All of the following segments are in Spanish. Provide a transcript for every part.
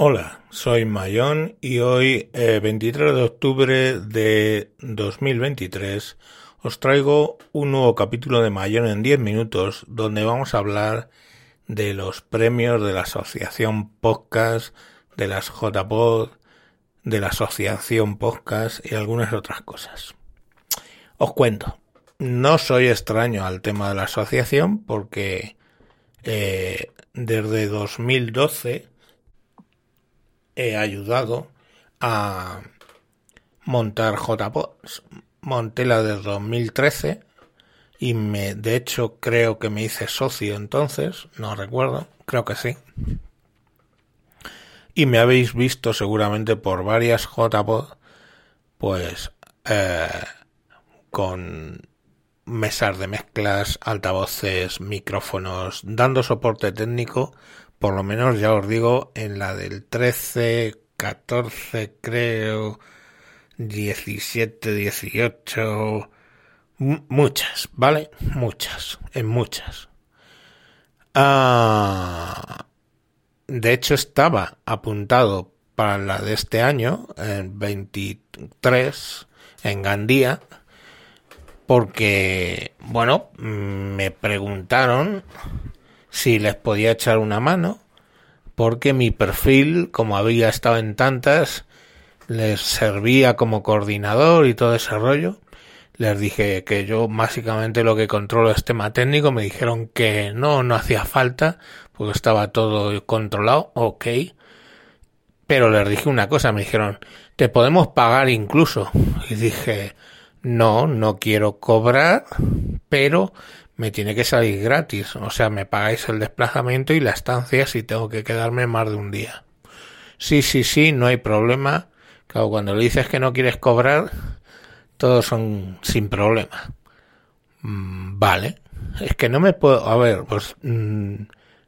Hola, soy Mayón y hoy, eh, 23 de octubre de 2023, os traigo un nuevo capítulo de Mayón en 10 minutos donde vamos a hablar de los premios de la Asociación Podcast, de las JPod, de la Asociación Podcast y algunas otras cosas. Os cuento, no soy extraño al tema de la asociación porque eh, desde 2012 he ayudado a montar JPOS. Monté la de 2013 y me, de hecho creo que me hice socio entonces, no recuerdo, creo que sí. Y me habéis visto seguramente por varias JPOD, pues eh, con mesas de mezclas, altavoces, micrófonos, dando soporte técnico por lo menos ya os digo, en la del 13, 14, creo, 17, 18, muchas, ¿vale? Muchas, en muchas. Ah, de hecho, estaba apuntado para la de este año, en 23, en Gandía, porque, bueno, me preguntaron si les podía echar una mano, porque mi perfil, como había estado en tantas, les servía como coordinador y todo ese rollo. Les dije que yo básicamente lo que controlo es tema técnico, me dijeron que no, no hacía falta, porque estaba todo controlado, ok. Pero les dije una cosa, me dijeron, te podemos pagar incluso. Y dije, no, no quiero cobrar, pero me tiene que salir gratis. O sea, me pagáis el desplazamiento y la estancia si tengo que quedarme más de un día. Sí, sí, sí, no hay problema. Claro, cuando le dices que no quieres cobrar, todos son sin problema. Mm, vale. Es que no me puedo... A ver, pues... Mm,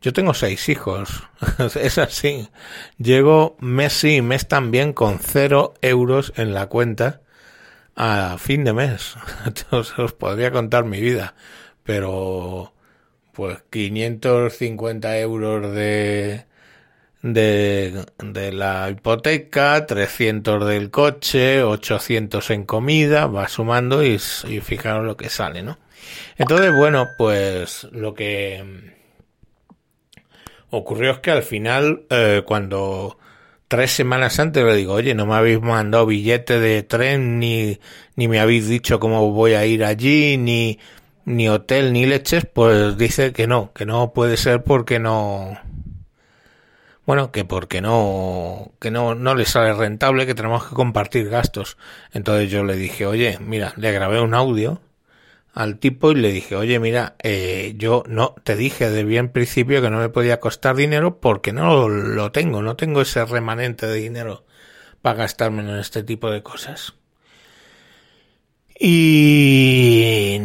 yo tengo seis hijos. es así. Llego mes sí mes también con cero euros en la cuenta a fin de mes. Entonces os podría contar mi vida pero pues 550 euros de, de, de la hipoteca, 300 del coche, 800 en comida, va sumando y, fijaros lo que sale, ¿no? Entonces, bueno, pues lo que ocurrió es que al final, eh, cuando tres semanas antes le digo, oye, no me habéis mandado billete de tren, ni, ni me habéis dicho cómo voy a ir allí, ni ni hotel ni leches, pues dice que no, que no puede ser porque no, bueno, que porque no, que no, no le sale rentable, que tenemos que compartir gastos. Entonces yo le dije, oye, mira, le grabé un audio al tipo y le dije, oye, mira, eh, yo no, te dije de bien principio que no me podía costar dinero porque no lo tengo, no tengo ese remanente de dinero para gastarme en este tipo de cosas. Y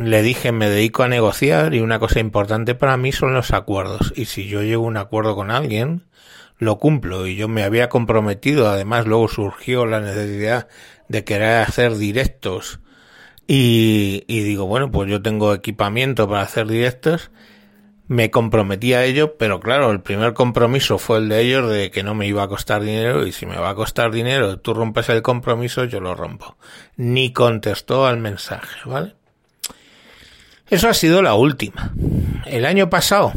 le dije, me dedico a negociar y una cosa importante para mí son los acuerdos. Y si yo llego a un acuerdo con alguien, lo cumplo. Y yo me había comprometido, además luego surgió la necesidad de querer hacer directos. Y, y digo, bueno, pues yo tengo equipamiento para hacer directos me comprometí a ello, pero claro, el primer compromiso fue el de ellos de que no me iba a costar dinero y si me va a costar dinero, tú rompes el compromiso, yo lo rompo. Ni contestó al mensaje, ¿vale? Eso ha sido la última. El año pasado,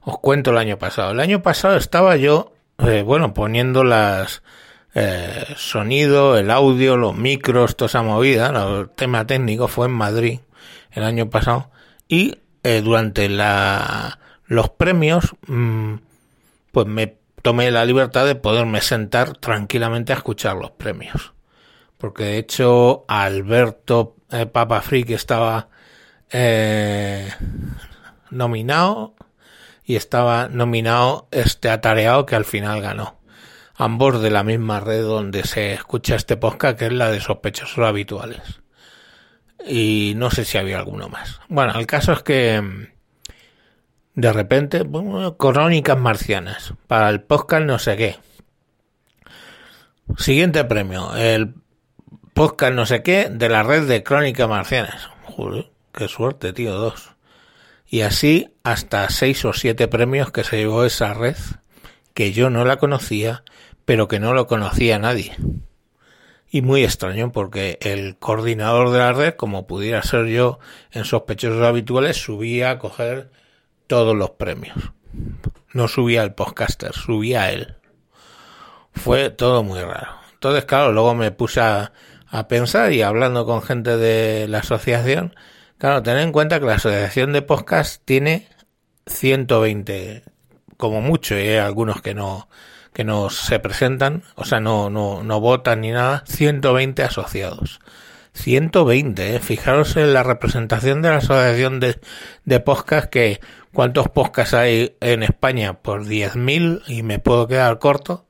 os cuento el año pasado, el año pasado estaba yo, eh, bueno, poniendo las eh, sonido, el audio, los micros, toda esa movida, el tema técnico fue en Madrid el año pasado y eh, durante la, los premios, mm, pues me tomé la libertad de poderme sentar tranquilamente a escuchar los premios. Porque de hecho Alberto eh, Papa Free que estaba eh, nominado y estaba nominado este atareado que al final ganó. Ambos de la misma red donde se escucha este podcast que es la de sospechosos habituales y no sé si había alguno más. Bueno, el caso es que mm, de repente, bueno, crónicas marcianas, para el podcast no sé qué. Siguiente premio, el podcast no sé qué de la red de crónicas marcianas. Joder, qué suerte, tío, dos. Y así hasta seis o siete premios que se llevó esa red, que yo no la conocía, pero que no lo conocía nadie. Y muy extraño porque el coordinador de la red, como pudiera ser yo en sospechosos habituales, subía a coger todos los premios. No subía el podcaster, subía él. Fue todo muy raro. Entonces, claro, luego me puse a, a pensar y hablando con gente de la asociación, claro, tener en cuenta que la asociación de podcast tiene 120 como mucho y hay algunos que no que no se presentan, o sea, no no no votan ni nada, 120 asociados. 120, ¿eh? fijaros en la representación de la asociación de, de podcast que cuántos podcasts hay en España por 10.000 y me puedo quedar corto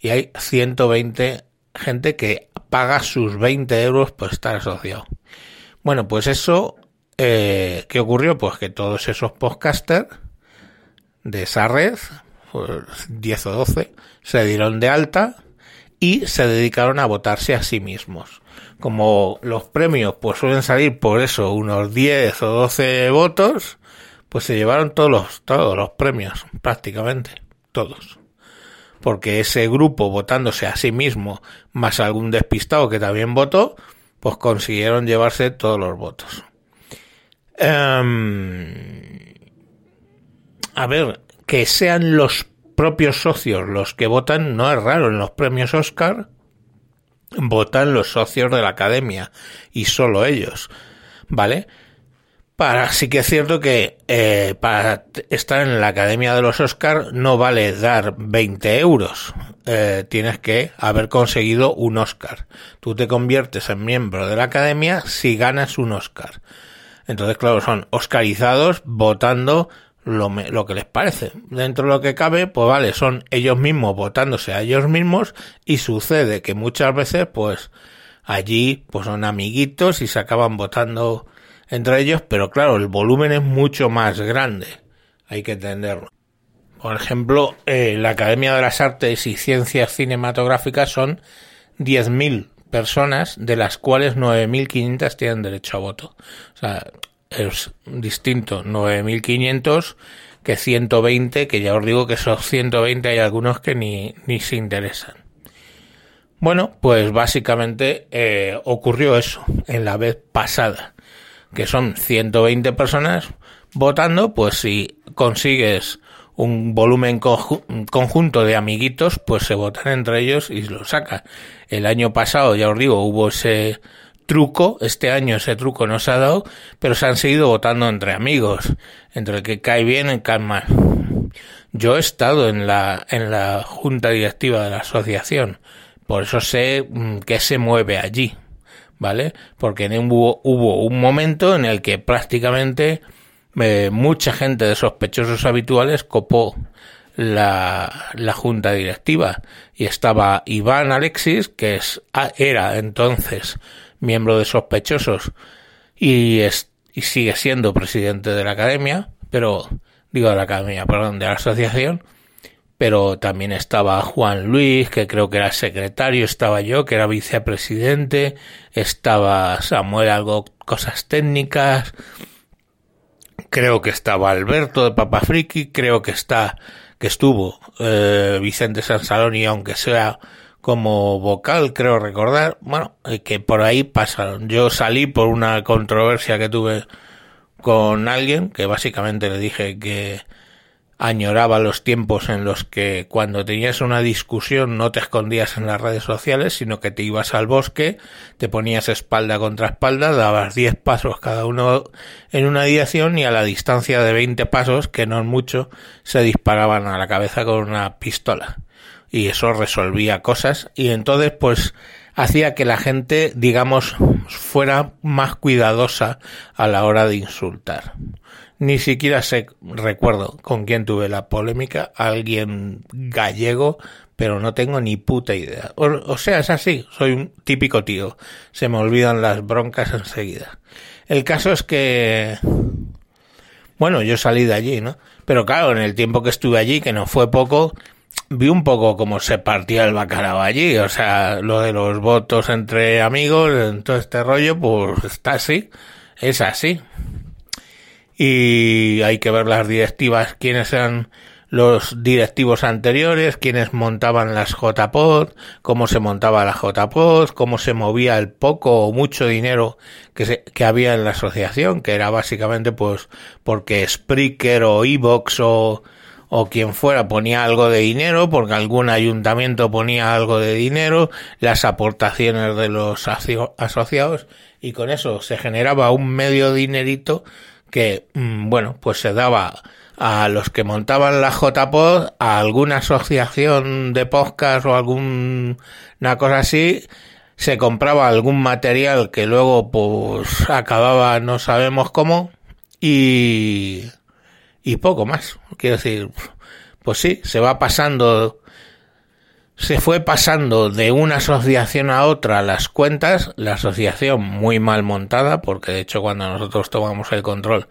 y hay 120 gente que paga sus 20 euros por estar asociado. Bueno, pues eso, eh, ¿qué ocurrió? Pues que todos esos podcasters de esa red, 10 pues, o 12, se dieron de alta y se dedicaron a votarse a sí mismos. Como los premios pues suelen salir por eso unos 10 o 12 votos, pues se llevaron todos los, todos los premios, prácticamente, todos porque ese grupo votándose a sí mismo, más algún despistado que también votó, pues consiguieron llevarse todos los votos. Em, a ver, que sean los propios socios los que votan no es raro. En los premios Oscar votan los socios de la academia y solo ellos, ¿vale? Para, sí que es cierto que eh, para estar en la Academia de los Oscars no vale dar 20 euros. Eh, tienes que haber conseguido un Oscar. Tú te conviertes en miembro de la Academia si ganas un Oscar. Entonces, claro, son oscarizados votando lo, lo que les parece. Dentro de lo que cabe, pues vale, son ellos mismos votándose a ellos mismos y sucede que muchas veces, pues allí, pues son amiguitos y se acaban votando entre ellos, pero claro, el volumen es mucho más grande, hay que entenderlo. Por ejemplo, eh, la Academia de las Artes y Ciencias Cinematográficas son 10.000 personas, de las cuales 9.500 tienen derecho a voto. O sea, es distinto 9.500 que 120, que ya os digo que esos 120 hay algunos que ni, ni se interesan. Bueno, pues básicamente eh, ocurrió eso en la vez pasada que son 120 personas votando, pues si consigues un volumen conjunto de amiguitos, pues se votan entre ellos y lo sacan. El año pasado, ya os digo, hubo ese truco, este año ese truco no se ha dado, pero se han seguido votando entre amigos, entre el que cae bien y el cae mal. Yo he estado en la, en la junta directiva de la asociación, por eso sé mm, qué se mueve allí. ¿vale? Porque hubo, hubo un momento en el que prácticamente eh, mucha gente de sospechosos habituales copó la, la junta directiva y estaba Iván Alexis, que es, era entonces miembro de sospechosos y, es, y sigue siendo presidente de la academia, pero digo de la academia, perdón, de la asociación, pero también estaba Juan Luis, que creo que era secretario, estaba yo, que era vicepresidente, estaba Samuel, algo, cosas técnicas, creo que estaba Alberto de Papa Friki, creo que está, que estuvo eh, Vicente Sansaloni, aunque sea como vocal, creo recordar, bueno, eh, que por ahí pasaron. Yo salí por una controversia que tuve con alguien, que básicamente le dije que añoraba los tiempos en los que cuando tenías una discusión no te escondías en las redes sociales, sino que te ibas al bosque, te ponías espalda contra espalda, dabas 10 pasos cada uno en una dirección y a la distancia de 20 pasos, que no es mucho, se disparaban a la cabeza con una pistola. Y eso resolvía cosas y entonces pues hacía que la gente, digamos, fuera más cuidadosa a la hora de insultar. Ni siquiera sé, recuerdo con quién tuve la polémica, alguien gallego, pero no tengo ni puta idea. O, sea, es así, soy un típico tío. Se me olvidan las broncas enseguida. El caso es que, bueno, yo salí de allí, ¿no? Pero claro, en el tiempo que estuve allí, que no fue poco, vi un poco cómo se partía el bacalao allí, o sea, lo de los votos entre amigos, en todo este rollo, pues está así, es así. Y hay que ver las directivas quiénes eran los directivos anteriores, quienes montaban las JPod, cómo se montaba la JPod, cómo se movía el poco o mucho dinero que, se, que había en la asociación, que era básicamente pues porque Spreaker o Evox o, o quien fuera ponía algo de dinero, porque algún ayuntamiento ponía algo de dinero, las aportaciones de los asociados, y con eso se generaba un medio dinerito que, mm, bueno, pues se daba a los que montaban la JPod, a alguna asociación de podcast o alguna cosa así, se compraba algún material que luego pues acababa no sabemos cómo y y poco más. Quiero decir, pues sí, se va pasando se fue pasando de una asociación a otra las cuentas, la asociación muy mal montada, porque de hecho cuando nosotros tomamos el control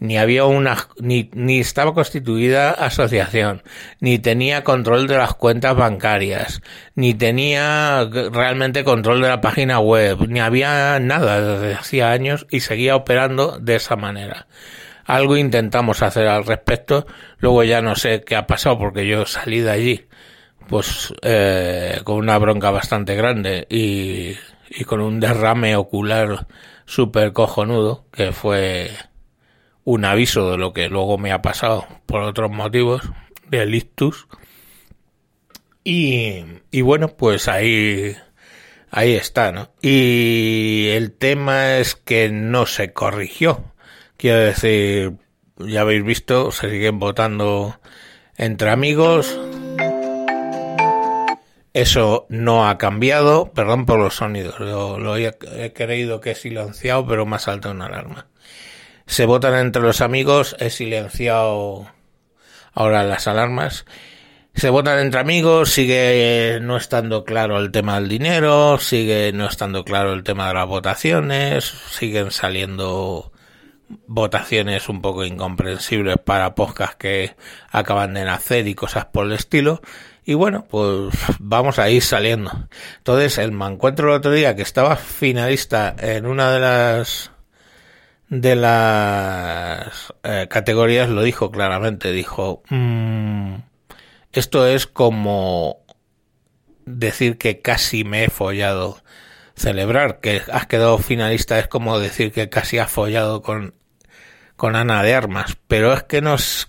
ni había una, ni, ni estaba constituida asociación, ni tenía control de las cuentas bancarias, ni tenía realmente control de la página web, ni había nada desde hacía años y seguía operando de esa manera. Algo intentamos hacer al respecto, luego ya no sé qué ha pasado porque yo salí de allí pues eh, con una bronca bastante grande y, con un derrame ocular súper cojonudo que fue un aviso de lo que luego me ha pasado por otros motivos del ictus. Y, y bueno pues ahí ahí está no y el tema es que no se corrigió quiero decir ya habéis visto se siguen votando entre amigos eso no ha cambiado perdón por los sonidos lo, he, he, creído que he silenciado pero me ha saltado una alarma se votan entre los amigos, he silenciado ahora las alarmas. Se votan entre amigos, sigue no estando claro el tema del dinero, sigue no estando claro el tema de las votaciones, siguen saliendo votaciones un poco incomprensibles para podcasts que acaban de nacer y cosas por el estilo. Y bueno, pues vamos a ir saliendo. Entonces, el me encuentro el otro día que estaba finalista en una de las de las eh, categorías lo dijo claramente, dijo, mmm, esto es como decir que casi me he follado. Celebrar que has quedado finalista es como decir que casi has follado con, con Ana de Armas, pero es que no es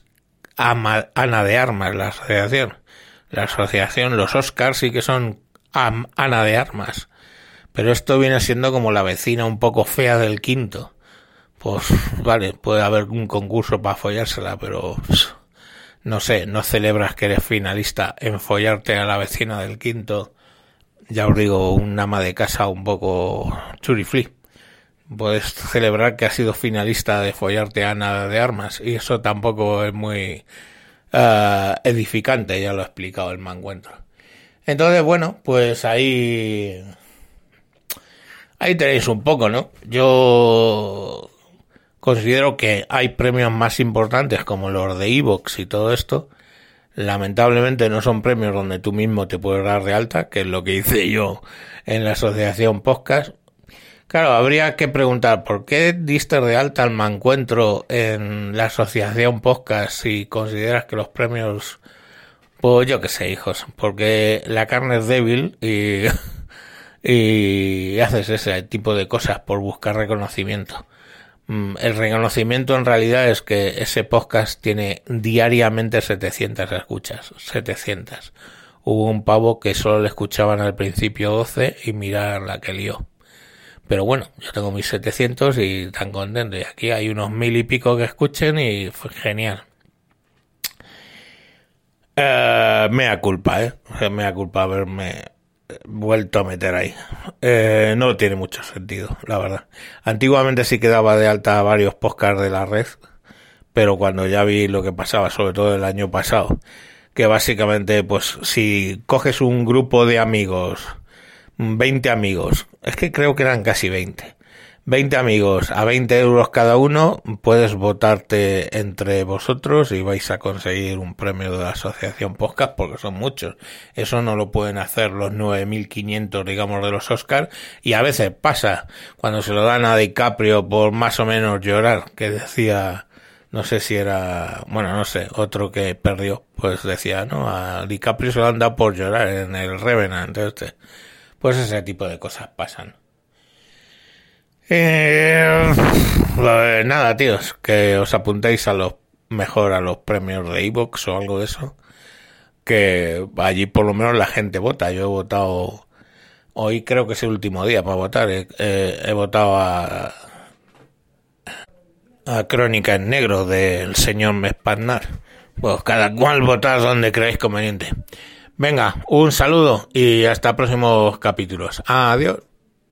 Ana de Armas la asociación. La asociación, los Oscars sí que son Ana de Armas. Pero esto viene siendo como la vecina un poco fea del quinto pues vale, puede haber un concurso para follársela, pero no sé, no celebras que eres finalista en follarte a la vecina del quinto, ya os digo, un ama de casa un poco churiflí. Puedes celebrar que has sido finalista de follarte a Ana de Armas y eso tampoco es muy uh, edificante, ya lo ha explicado el mancuentro. Entonces, bueno, pues ahí ahí tenéis un poco, ¿no? Yo Considero que hay premios más importantes como los de Evox y todo esto. Lamentablemente no son premios donde tú mismo te puedes dar de alta, que es lo que hice yo en la asociación podcast. Claro, habría que preguntar por qué diste de alta al encuentro en la asociación podcast si consideras que los premios, pues yo qué sé, hijos, porque la carne es débil y, y haces ese tipo de cosas por buscar reconocimiento. Mm, el reconocimiento en realidad es que ese podcast tiene diariamente 700 escuchas, 700. Hubo un pavo que solo le escuchaban al principio 12 y mirar la que lió. Pero bueno, yo tengo mis 700 y tan contento. Y aquí hay unos mil y pico que escuchen y fue genial. Eh, mea culpa, eh. Mea culpa haberme vuelto a meter ahí. Eh, no tiene mucho sentido, la verdad. Antiguamente sí quedaba de alta varios podcasts de la red, pero cuando ya vi lo que pasaba, sobre todo el año pasado, que básicamente, pues, si coges un grupo de amigos, 20 amigos, es que creo que eran casi 20, 20 amigos a 20 euros cada uno, puedes votarte entre vosotros y vais a conseguir un premio de la asociación podcast porque son muchos. Eso no lo pueden hacer los 9.500, digamos, de los Oscars. Y a veces pasa cuando se lo dan a DiCaprio por más o menos llorar, que decía no sé si era, bueno, no sé, otro que perdió, pues decía, ¿no? A DiCaprio se lo han dado por llorar en el Revenant, este. Pues ese tipo de cosas pasan. Eh, nada, tíos, que os apuntéis a los mejor a los premios de Evox o algo de eso. Que allí por lo menos la gente vota. Yo he votado hoy creo que es el último día para votar. he votado a a Crónica en Negro del señor Mespaznar. Pues cada cual votad donde creáis conveniente. Venga, un saludo y hasta próximos capítulos. Adiós.